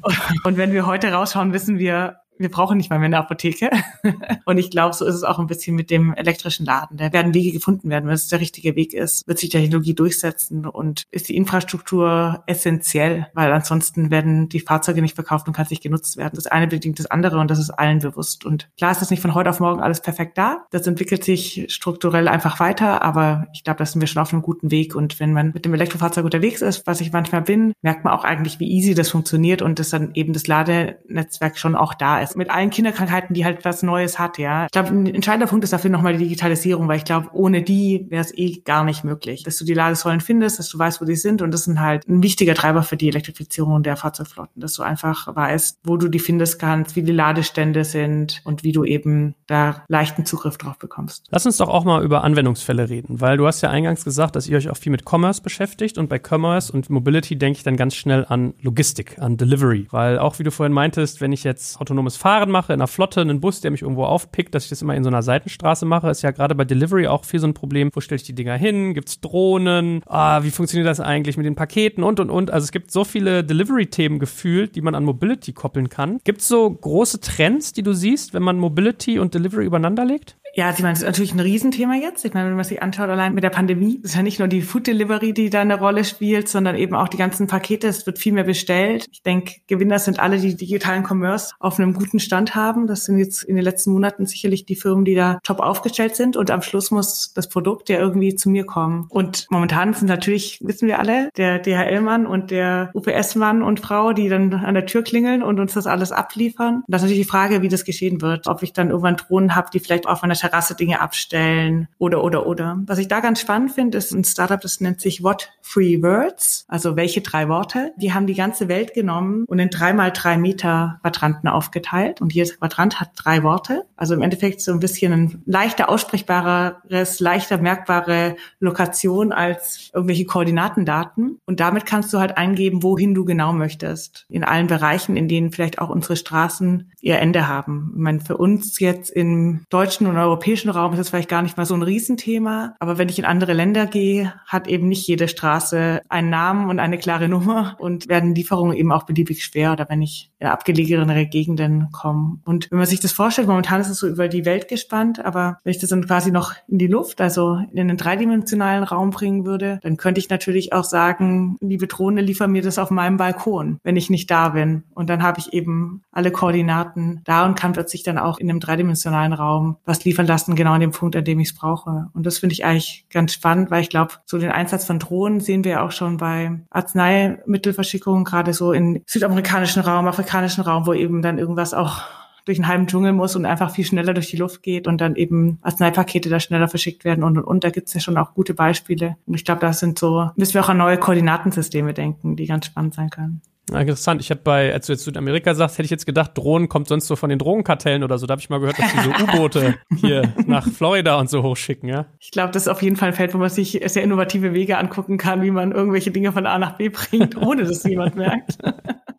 und wenn wir heute rausschauen, wissen wir, wir brauchen nicht mal mehr eine Apotheke. und ich glaube, so ist es auch ein bisschen mit dem elektrischen Laden. Da werden Wege gefunden werden, wenn es der richtige Weg ist, wird sich Technologie durchsetzen und ist die Infrastruktur essentiell, weil ansonsten werden die Fahrzeuge nicht verkauft und kann nicht genutzt werden. Das eine bedingt das andere und das ist allen bewusst. Und klar ist das nicht von heute auf morgen alles perfekt da. Das entwickelt sich strukturell einfach weiter, aber ich glaube, da sind wir schon auf einem guten Weg. Und wenn man mit dem Elektrofahrzeug unterwegs ist, was ich manchmal bin, merkt man auch eigentlich, wie easy das funktioniert und dass dann eben das Ladenetzwerk schon auch da ist. Mit allen Kinderkrankheiten, die halt was Neues hat, ja. Ich glaube, ein entscheidender Punkt ist dafür nochmal die Digitalisierung, weil ich glaube, ohne die wäre es eh gar nicht möglich. Dass du die Ladesäulen findest, dass du weißt, wo die sind und das sind halt ein wichtiger Treiber für die Elektrifizierung der Fahrzeugflotten, dass du einfach weißt, wo du die findest kannst, wie die Ladestände sind und wie du eben da leichten Zugriff drauf bekommst. Lass uns doch auch mal über Anwendungsfälle reden, weil du hast ja eingangs gesagt, dass ihr euch auch viel mit Commerce beschäftigt und bei Commerce und Mobility denke ich dann ganz schnell an Logistik, an Delivery, weil auch wie du vorhin meintest, wenn ich jetzt autonomes Fahren mache in einer Flotte, einen Bus, der mich irgendwo aufpickt, dass ich das immer in so einer Seitenstraße mache, ist ja gerade bei Delivery auch viel so ein Problem. Wo stelle ich die Dinger hin? Gibt's Drohnen? Ah, wie funktioniert das eigentlich mit den Paketen und und und? Also es gibt so viele Delivery-Themen gefühlt, die man an Mobility koppeln kann. Gibt's so große Trends, die du siehst, wenn man Mobility und Delivery übereinander legt? Ja, ich meine, das ist natürlich ein Riesenthema jetzt. Ich meine, wenn man sich anschaut, allein mit der Pandemie, ist ja nicht nur die Food Delivery, die da eine Rolle spielt, sondern eben auch die ganzen Pakete. Es wird viel mehr bestellt. Ich denke, Gewinner sind alle, die digitalen Commerce auf einem guten Stand haben. Das sind jetzt in den letzten Monaten sicherlich die Firmen, die da top aufgestellt sind. Und am Schluss muss das Produkt ja irgendwie zu mir kommen. Und momentan sind natürlich, wissen wir alle, der DHL-Mann und der UPS-Mann und Frau, die dann an der Tür klingeln und uns das alles abliefern. Und das ist natürlich die Frage, wie das geschehen wird. Ob ich dann irgendwann Drohnen habe, die vielleicht auf einer Terrasse Dinge abstellen oder, oder, oder. Was ich da ganz spannend finde, ist ein Startup, das nennt sich What Three Words, also welche drei Worte. Die haben die ganze Welt genommen und in drei mal drei Meter Quadranten aufgeteilt und jedes Quadrant hat drei Worte. Also im Endeffekt so ein bisschen ein leichter aussprechbares, leichter merkbare Lokation als irgendwelche Koordinatendaten. Und damit kannst du halt eingeben, wohin du genau möchtest. In allen Bereichen, in denen vielleicht auch unsere Straßen ihr Ende haben. Ich meine, für uns jetzt im deutschen und europäischen Raum ist es vielleicht gar nicht mal so ein Riesenthema. Aber wenn ich in andere Länder gehe, hat eben nicht jede Straße einen Namen und eine klare Nummer und werden Lieferungen eben auch beliebig schwer oder wenn ich in abgelegenere Gegenden komme. Und wenn man sich das vorstellt, momentan ist es so über die Welt gespannt, aber wenn ich das dann quasi noch in die Luft, also in einen dreidimensionalen Raum bringen würde, dann könnte ich natürlich auch sagen, liebe Drohne, liefer mir das auf meinem Balkon, wenn ich nicht da bin. Und dann habe ich eben alle Koordinaten da und kann plötzlich dann auch in einem dreidimensionalen Raum was liefern lassen, genau an dem Punkt, an dem ich es brauche. Und das finde ich eigentlich ganz spannend, weil ich glaube, so den Einsatz von Drohnen sehen wir auch schon bei Arzneimittelverschickungen, gerade so im südamerikanischen Raum, afrikanischen Raum, wo eben dann irgendwas auch durch einen halben Dschungel muss und einfach viel schneller durch die Luft geht und dann eben Arzneipakete da schneller verschickt werden und und und. Da gibt's ja schon auch gute Beispiele. Und ich glaube, das sind so, müssen wir auch an neue Koordinatensysteme denken, die ganz spannend sein können. Ja, interessant. Ich habe bei, als du jetzt Südamerika sagst, hätte ich jetzt gedacht, Drohnen kommt sonst so von den Drogenkartellen oder so. Da habe ich mal gehört, dass die so U-Boote hier nach Florida und so hochschicken, ja. Ich glaube, das ist auf jeden Fall ein Feld, wo man sich sehr innovative Wege angucken kann, wie man irgendwelche Dinge von A nach B bringt, ohne dass jemand merkt.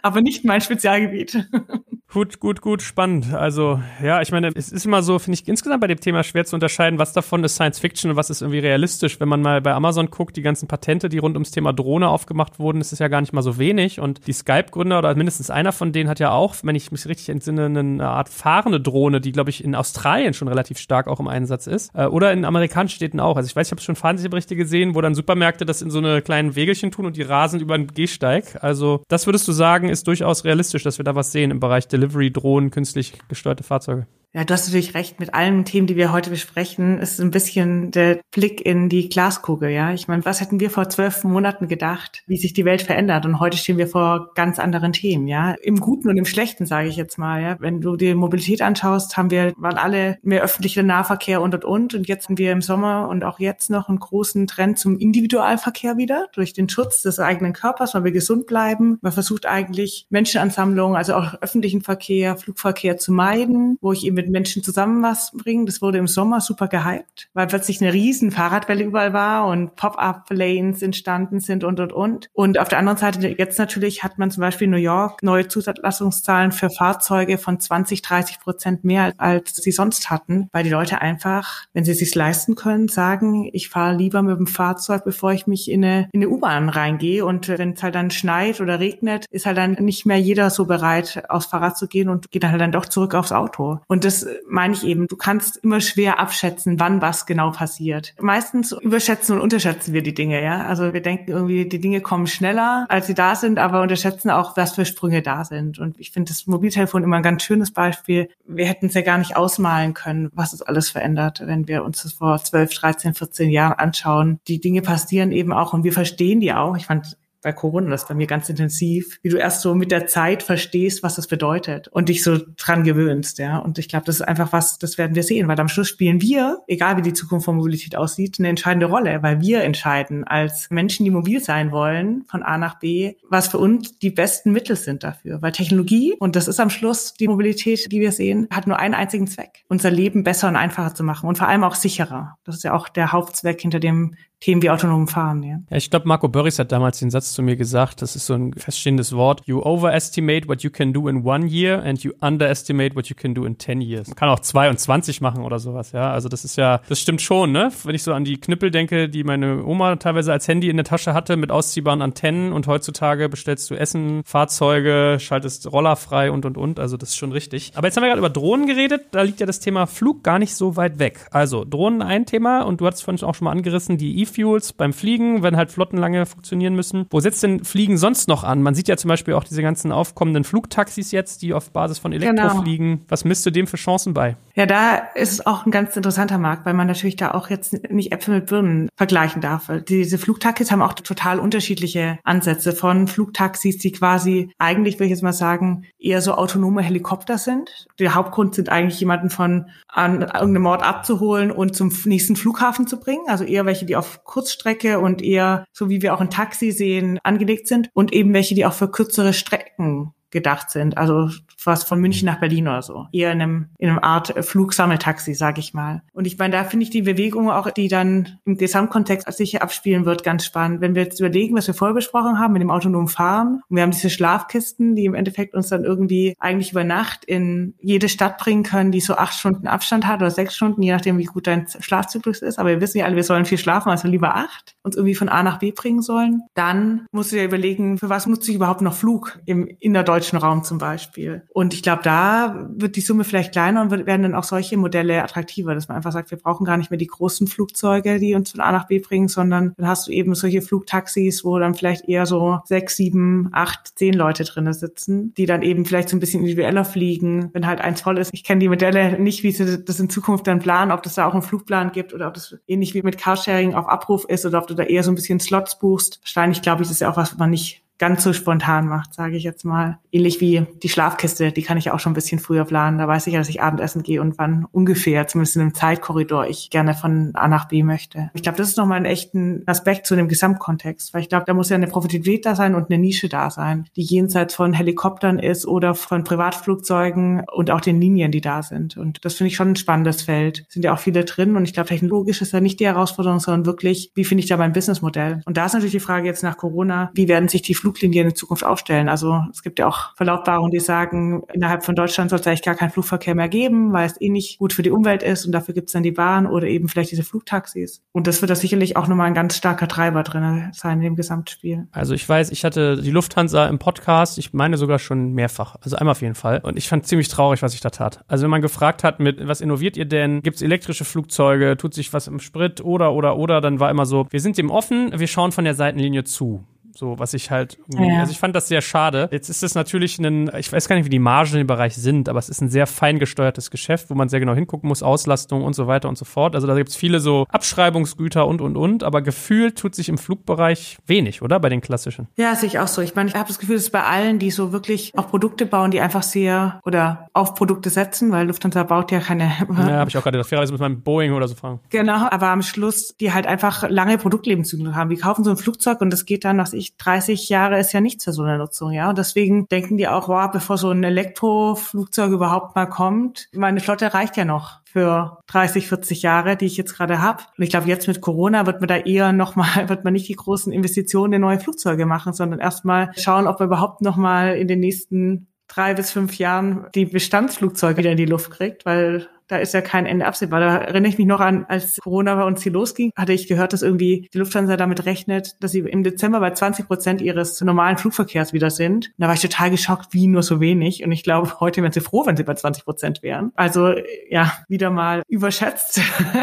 Aber nicht mein Spezialgebiet. Gut, gut, gut, spannend. Also, ja, ich meine, es ist immer so, finde ich insgesamt bei dem Thema schwer zu unterscheiden, was davon ist Science Fiction und was ist irgendwie realistisch. Wenn man mal bei Amazon guckt, die ganzen Patente, die rund ums Thema Drohne aufgemacht wurden, ist es ja gar nicht mal so wenig. Und die Skype-Gründer oder mindestens einer von denen hat ja auch, wenn ich mich richtig entsinne, eine Art fahrende Drohne, die, glaube ich, in Australien schon relativ stark auch im Einsatz ist. Äh, oder in amerikanischen Städten auch. Also ich weiß, ich habe schon Fernsehberichte gesehen, wo dann Supermärkte das in so eine kleinen Wägelchen tun und die rasen über einen Gehsteig. Also das würdest du sagen, ist durchaus realistisch, dass wir da was sehen im Bereich Delivery, Drohnen, künstlich gesteuerte Fahrzeuge. Ja, du hast natürlich recht. Mit allen Themen, die wir heute besprechen, ist ein bisschen der Blick in die Glaskugel. Ja, ich meine, was hätten wir vor zwölf Monaten gedacht, wie sich die Welt verändert? Und heute stehen wir vor ganz anderen Themen. Ja, im Guten und im Schlechten, sage ich jetzt mal. Ja, wenn du die Mobilität anschaust, haben wir waren alle mehr öffentlicher Nahverkehr und und und. Und jetzt haben wir im Sommer und auch jetzt noch einen großen Trend zum Individualverkehr wieder durch den Schutz des eigenen Körpers, weil wir gesund bleiben. Man versucht eigentlich Menschenansammlungen, also auch öffentlichen Verkehr, Flugverkehr zu meiden, wo ich eben mit Menschen zusammen was bringen. Das wurde im Sommer super gehypt, weil plötzlich eine riesen Fahrradwelle überall war und Pop-up-Lanes entstanden sind und, und, und. Und auf der anderen Seite jetzt natürlich hat man zum Beispiel in New York neue Zulassungszahlen für Fahrzeuge von 20, 30 Prozent mehr als sie sonst hatten, weil die Leute einfach, wenn sie es sich leisten können, sagen, ich fahre lieber mit dem Fahrzeug, bevor ich mich in eine, in eine U-Bahn reingehe. Und wenn es halt dann schneit oder regnet, ist halt dann nicht mehr jeder so bereit, aufs Fahrrad zu gehen und geht dann halt dann doch zurück aufs Auto. Und das meine ich eben, du kannst immer schwer abschätzen, wann was genau passiert. Meistens überschätzen und unterschätzen wir die Dinge, ja. Also wir denken irgendwie, die Dinge kommen schneller, als sie da sind, aber unterschätzen auch, was für Sprünge da sind. Und ich finde das Mobiltelefon immer ein ganz schönes Beispiel. Wir hätten es ja gar nicht ausmalen können, was es alles verändert, wenn wir uns das vor 12, 13, 14 Jahren anschauen. Die Dinge passieren eben auch und wir verstehen die auch. Ich fand bei Corona, das bei mir ganz intensiv, wie du erst so mit der Zeit verstehst, was das bedeutet und dich so dran gewöhnst, ja. Und ich glaube, das ist einfach was, das werden wir sehen, weil am Schluss spielen wir, egal wie die Zukunft von Mobilität aussieht, eine entscheidende Rolle, weil wir entscheiden als Menschen, die mobil sein wollen, von A nach B, was für uns die besten Mittel sind dafür. Weil Technologie, und das ist am Schluss die Mobilität, die wir sehen, hat nur einen einzigen Zweck, unser Leben besser und einfacher zu machen und vor allem auch sicherer. Das ist ja auch der Hauptzweck hinter dem Themen wie autonomen Fahren. Ja, ja ich glaube, Marco Börries hat damals den Satz zu mir gesagt, das ist so ein feststehendes Wort, you overestimate what you can do in one year and you underestimate what you can do in ten years. Man kann auch 22 machen oder sowas, ja. Also das ist ja, das stimmt schon, ne? Wenn ich so an die Knüppel denke, die meine Oma teilweise als Handy in der Tasche hatte mit ausziehbaren Antennen und heutzutage bestellst du Essen, Fahrzeuge, schaltest Roller frei und und und. Also das ist schon richtig. Aber jetzt haben wir gerade über Drohnen geredet, da liegt ja das Thema Flug gar nicht so weit weg. Also Drohnen ein Thema und du hattest vorhin auch schon mal angerissen, die E-Fuels beim Fliegen, wenn halt Flotten lange funktionieren müssen. Wo setzt denn Fliegen sonst noch an? Man sieht ja zum Beispiel auch diese ganzen aufkommenden Flugtaxis jetzt, die auf Basis von Elektro genau. fliegen. Was misst du dem für Chancen bei? Ja, da ist es auch ein ganz interessanter Markt, weil man natürlich da auch jetzt nicht Äpfel mit Birnen vergleichen darf. Diese Flugtaxis haben auch total unterschiedliche Ansätze von Flugtaxis, die quasi eigentlich, will ich jetzt mal sagen, eher so autonome Helikopter sind. Der Hauptgrund sind eigentlich jemanden von an irgendeinem Ort abzuholen und zum nächsten Flughafen zu bringen. Also eher welche, die auf Kurzstrecke und eher, so wie wir auch ein Taxi sehen, angelegt sind und eben welche, die auch für kürzere Strecken gedacht sind. Also was von München nach Berlin oder so. Eher in einem, in einem Art Flugsammeltaxi, sag ich mal. Und ich meine, da finde ich die Bewegung auch, die dann im Gesamtkontext sicher abspielen wird, ganz spannend. Wenn wir jetzt überlegen, was wir vorher besprochen haben mit dem autonomen Fahren, und wir haben diese Schlafkisten, die im Endeffekt uns dann irgendwie eigentlich über Nacht in jede Stadt bringen können, die so acht Stunden Abstand hat oder sechs Stunden, je nachdem, wie gut dein Schlafzyklus ist. Aber wir wissen ja alle, wir sollen viel schlafen, also lieber acht, uns irgendwie von A nach B bringen sollen. Dann musst du dir überlegen, für was nutze ich überhaupt noch Flug im innerdeutschen Raum zum Beispiel. Und ich glaube, da wird die Summe vielleicht kleiner und werden dann auch solche Modelle attraktiver, dass man einfach sagt, wir brauchen gar nicht mehr die großen Flugzeuge, die uns von A nach B bringen, sondern dann hast du eben solche Flugtaxis, wo dann vielleicht eher so sechs, sieben, acht, zehn Leute drinne sitzen, die dann eben vielleicht so ein bisschen individueller fliegen, wenn halt eins voll ist. Ich kenne die Modelle nicht, wie sie das in Zukunft dann planen, ob das da auch einen Flugplan gibt oder ob das ähnlich wie mit Carsharing auf Abruf ist oder ob du da eher so ein bisschen Slots buchst. Wahrscheinlich, glaube ich, das ist ja auch was, was man nicht ganz so spontan macht, sage ich jetzt mal. Ähnlich wie die Schlafkiste, die kann ich auch schon ein bisschen früher planen. Da weiß ich ja, dass ich Abendessen gehe und wann ungefähr, zumindest in einem Zeitkorridor, ich gerne von A nach B möchte. Ich glaube, das ist nochmal ein echten Aspekt zu dem Gesamtkontext, weil ich glaube, da muss ja eine Profitabilität da sein und eine Nische da sein, die jenseits von Helikoptern ist oder von Privatflugzeugen und auch den Linien, die da sind. Und das finde ich schon ein spannendes Feld. Sind ja auch viele drin und ich glaube, technologisch ist da nicht die Herausforderung, sondern wirklich, wie finde ich da mein Businessmodell? Und da ist natürlich die Frage jetzt nach Corona, wie werden sich die Fluglinien in Zukunft aufstellen. Also es gibt ja auch Verlautbarungen, die sagen, innerhalb von Deutschland soll es eigentlich gar keinen Flugverkehr mehr geben, weil es eh nicht gut für die Umwelt ist und dafür gibt es dann die Bahn oder eben vielleicht diese Flugtaxis. Und das wird da sicherlich auch nochmal ein ganz starker Treiber drin sein in dem Gesamtspiel. Also ich weiß, ich hatte die Lufthansa im Podcast, ich meine sogar schon mehrfach, also einmal auf jeden Fall. Und ich fand ziemlich traurig, was ich da tat. Also wenn man gefragt hat, mit was innoviert ihr denn? Gibt es elektrische Flugzeuge? Tut sich was im Sprit? Oder, oder, oder, dann war immer so, wir sind dem offen, wir schauen von der Seitenlinie zu. So, was ich halt, ja. also ich fand das sehr schade. Jetzt ist es natürlich ein, ich weiß gar nicht, wie die Margen im Bereich sind, aber es ist ein sehr fein gesteuertes Geschäft, wo man sehr genau hingucken muss, Auslastung und so weiter und so fort. Also da gibt es viele so Abschreibungsgüter und, und, und, aber gefühlt tut sich im Flugbereich wenig, oder? Bei den klassischen. Ja, sehe ich auch so. Ich meine, ich habe das Gefühl, ist bei allen, die so wirklich auch Produkte bauen, die einfach sehr oder auf Produkte setzen, weil Lufthansa baut ja keine. Ja, habe ich auch gerade gedacht, fairerweise muss man Boeing oder so fragen. Genau, aber am Schluss, die halt einfach lange Produktlebenszyklen haben. Die kaufen so ein Flugzeug und das geht dann, was ich ich, 30 Jahre ist ja nichts für so eine Nutzung, ja. Und deswegen denken die auch, wow, bevor so ein Elektroflugzeug überhaupt mal kommt, meine Flotte reicht ja noch für 30, 40 Jahre, die ich jetzt gerade habe. Und ich glaube, jetzt mit Corona wird man da eher nochmal, wird man nicht die großen Investitionen in neue Flugzeuge machen, sondern erstmal schauen, ob man überhaupt nochmal in den nächsten drei bis fünf Jahren die Bestandsflugzeuge wieder in die Luft kriegt, weil da ist ja kein Ende absehbar. Da erinnere ich mich noch an, als Corona bei uns hier losging, hatte ich gehört, dass irgendwie die Lufthansa damit rechnet, dass sie im Dezember bei 20 Prozent ihres normalen Flugverkehrs wieder sind. Und da war ich total geschockt, wie nur so wenig. Und ich glaube, heute wären sie froh, wenn sie bei 20 Prozent wären. Also ja, wieder mal überschätzt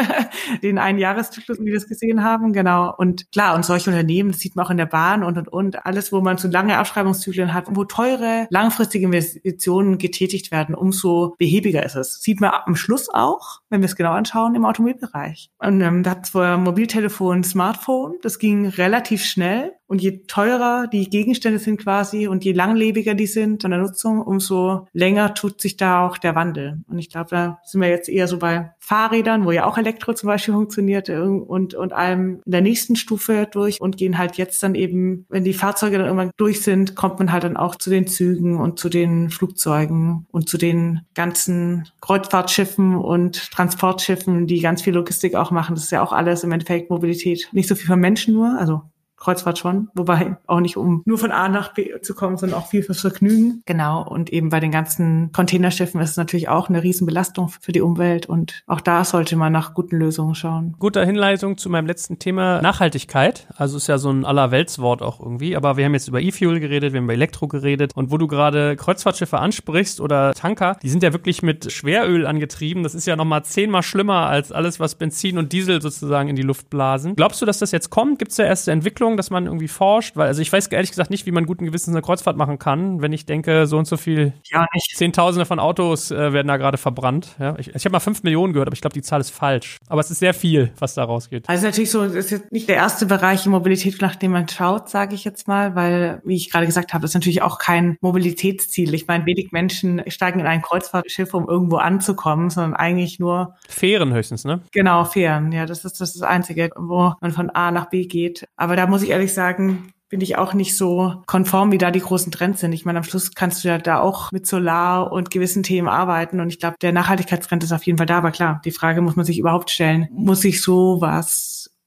den einen Jahreszyklus, wie wir das gesehen haben. Genau. Und klar, und solche Unternehmen, das sieht man auch in der Bahn und und und alles, wo man so lange Abschreibungszyklen hat, wo teure, langfristige Investitionen getätigt werden, umso behäbiger ist es. Sieht man am Schluss Schluss auch, wenn wir es genau anschauen, im Automobilbereich. Und ähm, da hat zwar Mobiltelefon, Smartphone, das ging relativ schnell. Und je teurer die Gegenstände sind quasi und je langlebiger die sind von der Nutzung, umso länger tut sich da auch der Wandel. Und ich glaube, da sind wir jetzt eher so bei Fahrrädern, wo ja auch Elektro zum Beispiel funktioniert äh, und, und allem in der nächsten Stufe durch und gehen halt jetzt dann eben, wenn die Fahrzeuge dann irgendwann durch sind, kommt man halt dann auch zu den Zügen und zu den Flugzeugen und zu den ganzen Kreuzfahrtschiffen und Transportschiffen, die ganz viel Logistik auch machen. Das ist ja auch alles im Endeffekt Mobilität. Nicht so viel für Menschen nur, also Kreuzfahrt schon, wobei auch nicht um nur von A nach B zu kommen, sondern auch viel fürs Vergnügen. Genau. Und eben bei den ganzen Containerschiffen ist es natürlich auch eine Riesenbelastung für die Umwelt und auch da sollte man nach guten Lösungen schauen. Gute Hinleitung zu meinem letzten Thema Nachhaltigkeit. Also ist ja so ein Allerweltswort auch irgendwie, aber wir haben jetzt über E-Fuel geredet, wir haben über Elektro geredet und wo du gerade Kreuzfahrtschiffe ansprichst oder Tanker, die sind ja wirklich mit Schweröl angetrieben. Das ist ja nochmal zehnmal schlimmer als alles, was Benzin und Diesel sozusagen in die Luft blasen. Glaubst du, dass das jetzt kommt? Gibt es da erste Entwicklungen? Richtung, dass man irgendwie forscht? Weil, also ich weiß ehrlich gesagt nicht, wie man guten Gewissens eine Kreuzfahrt machen kann, wenn ich denke, so und so viel, ja, nicht. Zehntausende von Autos äh, werden da gerade verbrannt. Ja? Ich, ich habe mal fünf Millionen gehört, aber ich glaube, die Zahl ist falsch. Aber es ist sehr viel, was da rausgeht. Also natürlich so, das ist jetzt nicht der erste Bereich in Mobilität, nach dem man schaut, sage ich jetzt mal, weil, wie ich gerade gesagt habe, ist natürlich auch kein Mobilitätsziel. Ich meine, wenig Menschen steigen in ein Kreuzfahrtschiff, um irgendwo anzukommen, sondern eigentlich nur Fähren höchstens, ne? Genau, Fähren. Ja, das ist das, ist das Einzige, wo man von A nach B geht. Aber da muss ich ehrlich sagen, bin ich auch nicht so konform, wie da die großen Trends sind. Ich meine, am Schluss kannst du ja da auch mit Solar und gewissen Themen arbeiten. Und ich glaube, der Nachhaltigkeitstrend ist auf jeden Fall da. Aber klar, die Frage muss man sich überhaupt stellen. Muss ich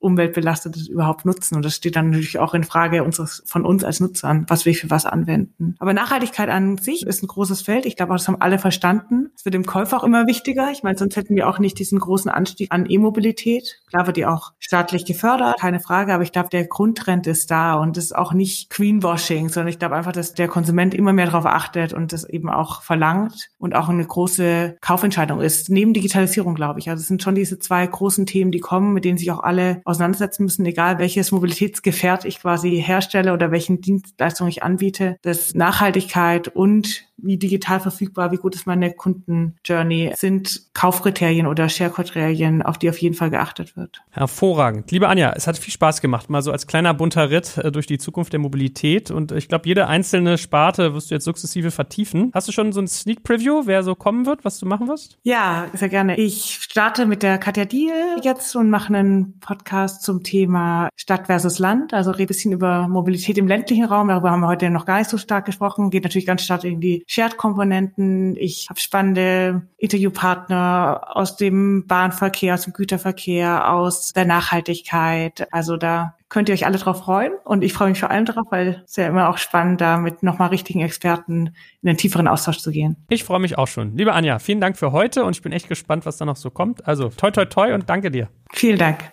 sowas umweltbelastetes überhaupt nutzen. Und das steht dann natürlich auch in Frage unseres, von uns als Nutzern, was wir für was anwenden. Aber Nachhaltigkeit an sich ist ein großes Feld. Ich glaube das haben alle verstanden. Es wird dem Käufer auch immer wichtiger. Ich meine, sonst hätten wir auch nicht diesen großen Anstieg an E-Mobilität. Klar wird die auch staatlich gefördert, keine Frage. Aber ich glaube, der Grundtrend ist da und es ist auch nicht Greenwashing, sondern ich glaube einfach, dass der Konsument immer mehr darauf achtet und das eben auch verlangt und auch eine große Kaufentscheidung ist. Neben Digitalisierung, glaube ich. Also es sind schon diese zwei großen Themen, die kommen, mit denen sich auch alle auseinandersetzen müssen, egal welches Mobilitätsgefährt ich quasi herstelle oder welchen Dienstleistung ich anbiete, dass Nachhaltigkeit und wie digital verfügbar, wie gut ist meine Kundenjourney, sind Kaufkriterien oder Share-Kriterien, auf die auf jeden Fall geachtet wird. Hervorragend. Liebe Anja, es hat viel Spaß gemacht, mal so als kleiner bunter Ritt äh, durch die Zukunft der Mobilität und ich glaube, jede einzelne Sparte wirst du jetzt sukzessive vertiefen. Hast du schon so ein Sneak Preview, wer so kommen wird, was du machen wirst? Ja, sehr gerne. Ich starte mit der Katja Diel jetzt und mache einen Podcast zum Thema Stadt versus Land, also rede ein bisschen über Mobilität im ländlichen Raum. Darüber haben wir heute noch gar nicht so stark gesprochen. Geht natürlich ganz stark in die Shared-Komponenten. Ich habe spannende Interviewpartner aus dem Bahnverkehr, aus dem Güterverkehr, aus der Nachhaltigkeit. Also da könnt ihr euch alle drauf freuen. Und ich freue mich vor allem drauf, weil es ja immer auch spannend, da mit nochmal richtigen Experten in den tieferen Austausch zu gehen. Ich freue mich auch schon. Liebe Anja, vielen Dank für heute und ich bin echt gespannt, was da noch so kommt. Also toi toi toi und danke dir. Vielen Dank.